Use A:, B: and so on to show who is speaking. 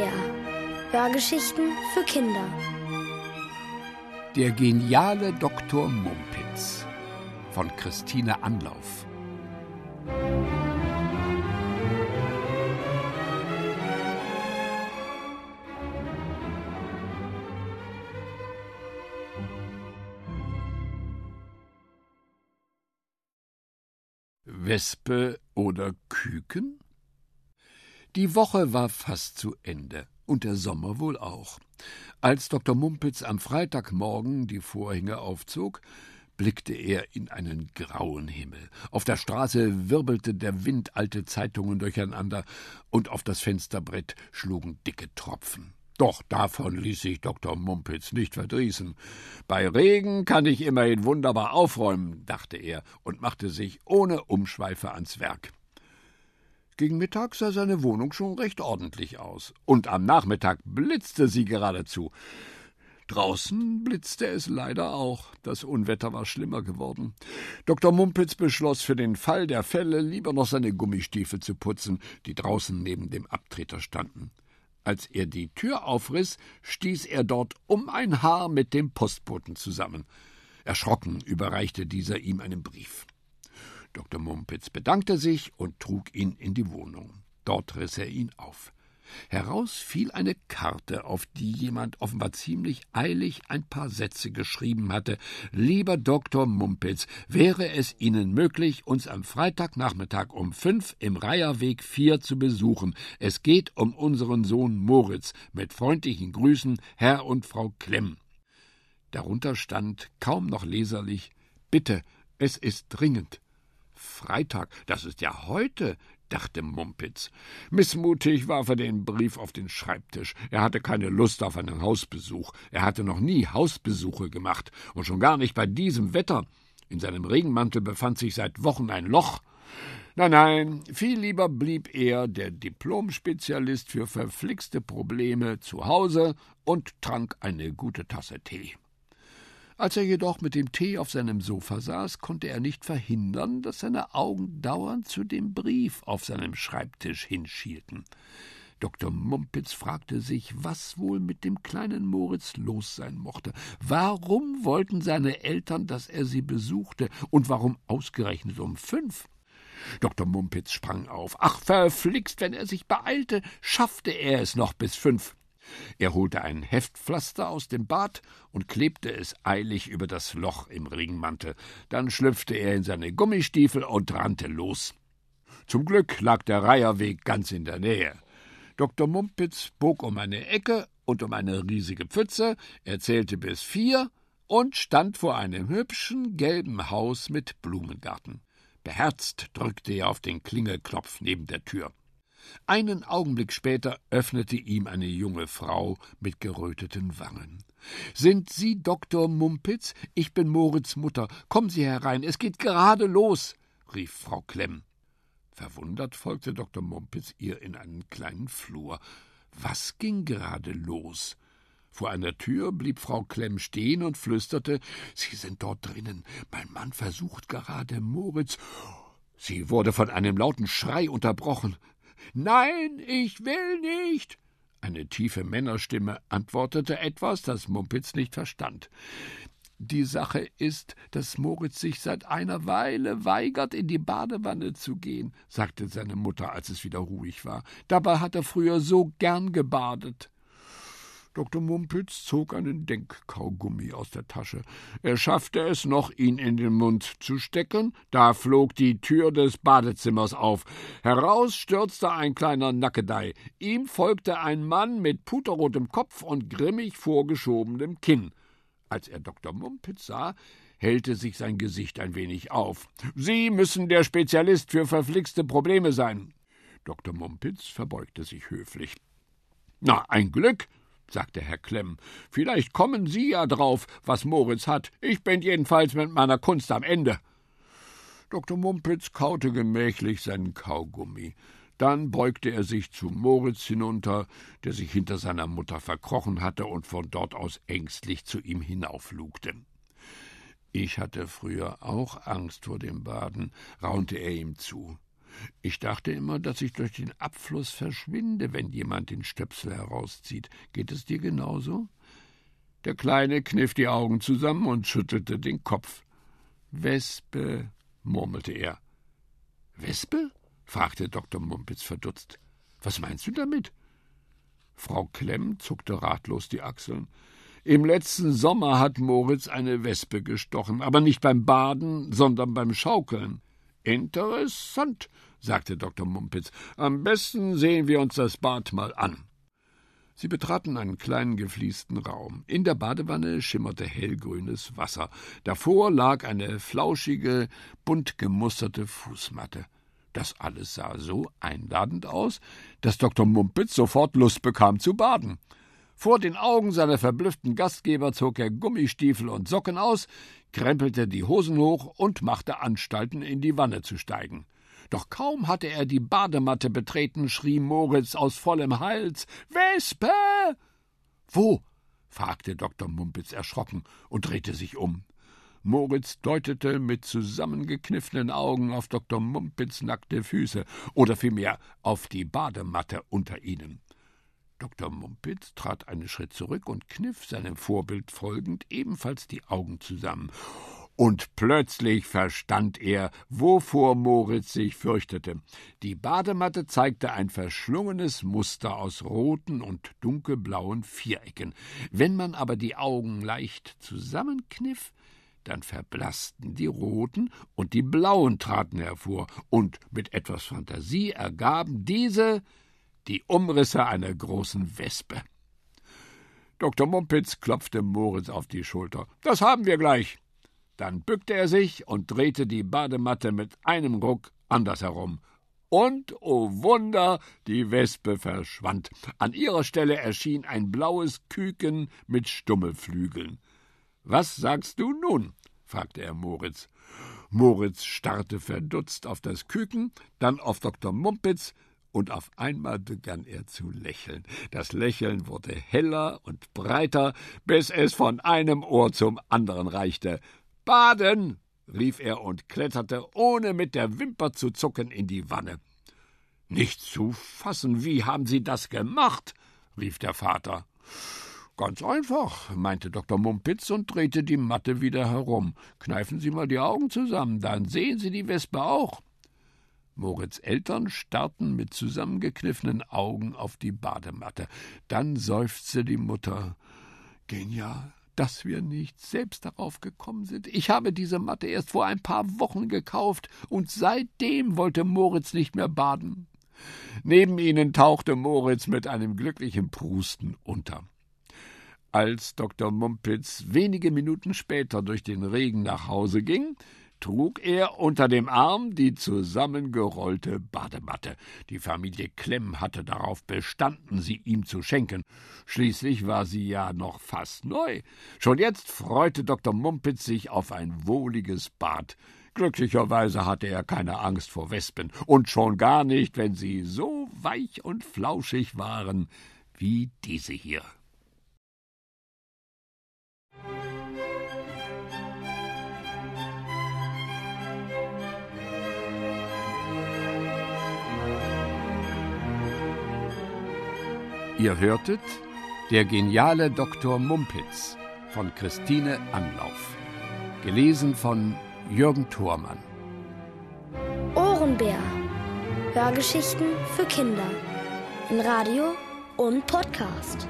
A: SWR. Hörgeschichten für Kinder.
B: Der geniale Dr. Mumpitz von Christine Anlauf. Wespe oder Küken? Die Woche war fast zu Ende und der Sommer wohl auch. Als Dr. Mumpitz am Freitagmorgen die Vorhänge aufzog, blickte er in einen grauen Himmel. Auf der Straße wirbelte der Wind alte Zeitungen durcheinander, und auf das Fensterbrett schlugen dicke Tropfen. Doch davon ließ sich Dr. Mumpitz nicht verdrießen. Bei Regen kann ich immerhin wunderbar aufräumen, dachte er und machte sich ohne Umschweife ans Werk. Gegen Mittag sah seine Wohnung schon recht ordentlich aus. Und am Nachmittag blitzte sie geradezu. Draußen blitzte es leider auch. Das Unwetter war schlimmer geworden. Dr. Mumpitz beschloss für den Fall der Fälle lieber noch seine Gummistiefel zu putzen, die draußen neben dem Abtreter standen. Als er die Tür aufriss, stieß er dort um ein Haar mit dem Postboten zusammen. Erschrocken überreichte dieser ihm einen Brief. Dr. Mumpitz bedankte sich und trug ihn in die Wohnung. Dort riss er ihn auf. Heraus fiel eine Karte, auf die jemand offenbar ziemlich eilig ein paar Sätze geschrieben hatte. Lieber Dr. Mumpitz, wäre es Ihnen möglich, uns am Freitagnachmittag um fünf im Reiherweg vier zu besuchen. Es geht um unseren Sohn Moritz. Mit freundlichen Grüßen, Herr und Frau Klemm. Darunter stand, kaum noch leserlich, Bitte, es ist dringend. Freitag, das ist ja heute, dachte Mumpitz. Missmutig warf er den Brief auf den Schreibtisch. Er hatte keine Lust auf einen Hausbesuch. Er hatte noch nie Hausbesuche gemacht, und schon gar nicht bei diesem Wetter. In seinem Regenmantel befand sich seit Wochen ein Loch. Nein, nein, viel lieber blieb er, der Diplomspezialist für verflixte Probleme, zu Hause und trank eine gute Tasse Tee. Als er jedoch mit dem Tee auf seinem Sofa saß, konnte er nicht verhindern, dass seine Augen dauernd zu dem Brief auf seinem Schreibtisch hinschielten. Dr. Mumpitz fragte sich, was wohl mit dem kleinen Moritz los sein mochte. Warum wollten seine Eltern, dass er sie besuchte, und warum ausgerechnet um fünf? Dr. Mumpitz sprang auf. Ach, verflixt, wenn er sich beeilte, schaffte er es noch bis fünf. Er holte ein Heftpflaster aus dem Bad und klebte es eilig über das Loch im Ringmantel. Dann schlüpfte er in seine Gummistiefel und rannte los. Zum Glück lag der Reiherweg ganz in der Nähe. Dr. Mumpitz bog um eine Ecke und um eine riesige Pfütze, er zählte bis vier und stand vor einem hübschen gelben Haus mit Blumengarten. Beherzt drückte er auf den Klingelknopf neben der Tür. Einen Augenblick später öffnete ihm eine junge Frau mit geröteten Wangen. Sind Sie Dr. Mumpitz? Ich bin Moritz Mutter. Kommen Sie herein, es geht gerade los, rief Frau Klemm. Verwundert folgte Dr. Mumpitz ihr in einen kleinen Flur. Was ging gerade los? Vor einer Tür blieb Frau Klemm stehen und flüsterte Sie sind dort drinnen. Mein Mann versucht gerade Moritz. Sie wurde von einem lauten Schrei unterbrochen. Nein, ich will nicht. Eine tiefe Männerstimme antwortete etwas, das Mumpitz nicht verstand. Die Sache ist, dass Moritz sich seit einer Weile weigert, in die Badewanne zu gehen, sagte seine Mutter, als es wieder ruhig war. Dabei hat er früher so gern gebadet. Dr. Mumpitz zog einen Denkkaugummi aus der Tasche. Er schaffte es noch, ihn in den Mund zu stecken. Da flog die Tür des Badezimmers auf. Heraus stürzte ein kleiner Nackedei. Ihm folgte ein Mann mit puterrotem Kopf und grimmig vorgeschobenem Kinn. Als er Dr. Mumpitz sah, hellte sich sein Gesicht ein wenig auf. Sie müssen der Spezialist für verflixte Probleme sein. Dr. Mumpitz verbeugte sich höflich. Na, ein Glück, sagte Herr Klemm. Vielleicht kommen Sie ja drauf, was Moritz hat. Ich bin jedenfalls mit meiner Kunst am Ende. Dr. Mumpitz kaute gemächlich seinen Kaugummi. Dann beugte er sich zu Moritz hinunter, der sich hinter seiner Mutter verkrochen hatte und von dort aus ängstlich zu ihm hinauflugte. Ich hatte früher auch Angst vor dem Baden, raunte er ihm zu. Ich dachte immer, dass ich durch den Abfluss verschwinde, wenn jemand den Stöpsel herauszieht. Geht es dir genauso? Der Kleine kniff die Augen zusammen und schüttelte den Kopf. Wespe, murmelte er. Wespe? fragte Dr. Mumpitz verdutzt. Was meinst du damit? Frau Klemm zuckte ratlos die Achseln. Im letzten Sommer hat Moritz eine Wespe gestochen, aber nicht beim Baden, sondern beim Schaukeln. Interessant, sagte Dr. Mumpitz. Am besten sehen wir uns das Bad mal an. Sie betraten einen kleinen gefliesten Raum. In der Badewanne schimmerte hellgrünes Wasser. Davor lag eine flauschige, bunt gemusterte Fußmatte. Das alles sah so einladend aus, dass Dr. Mumpitz sofort Lust bekam zu baden. Vor den Augen seiner verblüfften Gastgeber zog er Gummistiefel und Socken aus, krempelte die Hosen hoch und machte Anstalten, in die Wanne zu steigen. Doch kaum hatte er die Badematte betreten, schrie Moritz aus vollem Hals Wespe. Wo? fragte Dr. Mumpitz erschrocken und drehte sich um. Moritz deutete mit zusammengekniffenen Augen auf Dr. Mumpitz nackte Füße oder vielmehr auf die Badematte unter ihnen. Dr. Mumpitz trat einen Schritt zurück und kniff seinem Vorbild folgend ebenfalls die Augen zusammen und plötzlich verstand er, wovor Moritz sich fürchtete. Die Badematte zeigte ein verschlungenes Muster aus roten und dunkelblauen Vierecken. Wenn man aber die Augen leicht zusammenkniff, dann verblassten die roten und die blauen traten hervor, und mit etwas Fantasie ergaben diese die Umrisse einer großen Wespe. Dr. Mumpitz klopfte Moritz auf die Schulter. Das haben wir gleich. Dann bückte er sich und drehte die Badematte mit einem Ruck andersherum. Und, oh Wunder, die Wespe verschwand. An ihrer Stelle erschien ein blaues Küken mit Stummelflügeln. Was sagst du nun? fragte er Moritz. Moritz starrte verdutzt auf das Küken, dann auf Dr. Mumpitz, und auf einmal begann er zu lächeln. Das Lächeln wurde heller und breiter, bis es von einem Ohr zum anderen reichte. Baden! rief er und kletterte, ohne mit der Wimper zu zucken, in die Wanne. Nicht zu fassen, wie haben Sie das gemacht? rief der Vater. Ganz einfach, meinte Dr. Mumpitz und drehte die Matte wieder herum. Kneifen Sie mal die Augen zusammen, dann sehen Sie die Wespe auch. Moritz Eltern starrten mit zusammengekniffenen Augen auf die Badematte. Dann seufzte die Mutter. Genial dass wir nicht selbst darauf gekommen sind. Ich habe diese Matte erst vor ein paar Wochen gekauft, und seitdem wollte Moritz nicht mehr baden. Neben ihnen tauchte Moritz mit einem glücklichen Prusten unter. Als Dr. Mumpitz wenige Minuten später durch den Regen nach Hause ging, trug er unter dem Arm die zusammengerollte Badematte. Die Familie Klemm hatte darauf bestanden, sie ihm zu schenken. Schließlich war sie ja noch fast neu. Schon jetzt freute Dr. Mumpitz sich auf ein wohliges Bad. Glücklicherweise hatte er keine Angst vor Wespen, und schon gar nicht, wenn sie so weich und flauschig waren wie diese hier. Ihr hörtet Der geniale Dr. Mumpitz von Christine Anlauf. Gelesen von Jürgen Thormann.
A: Ohrenbär. Hörgeschichten für Kinder. In Radio und Podcast.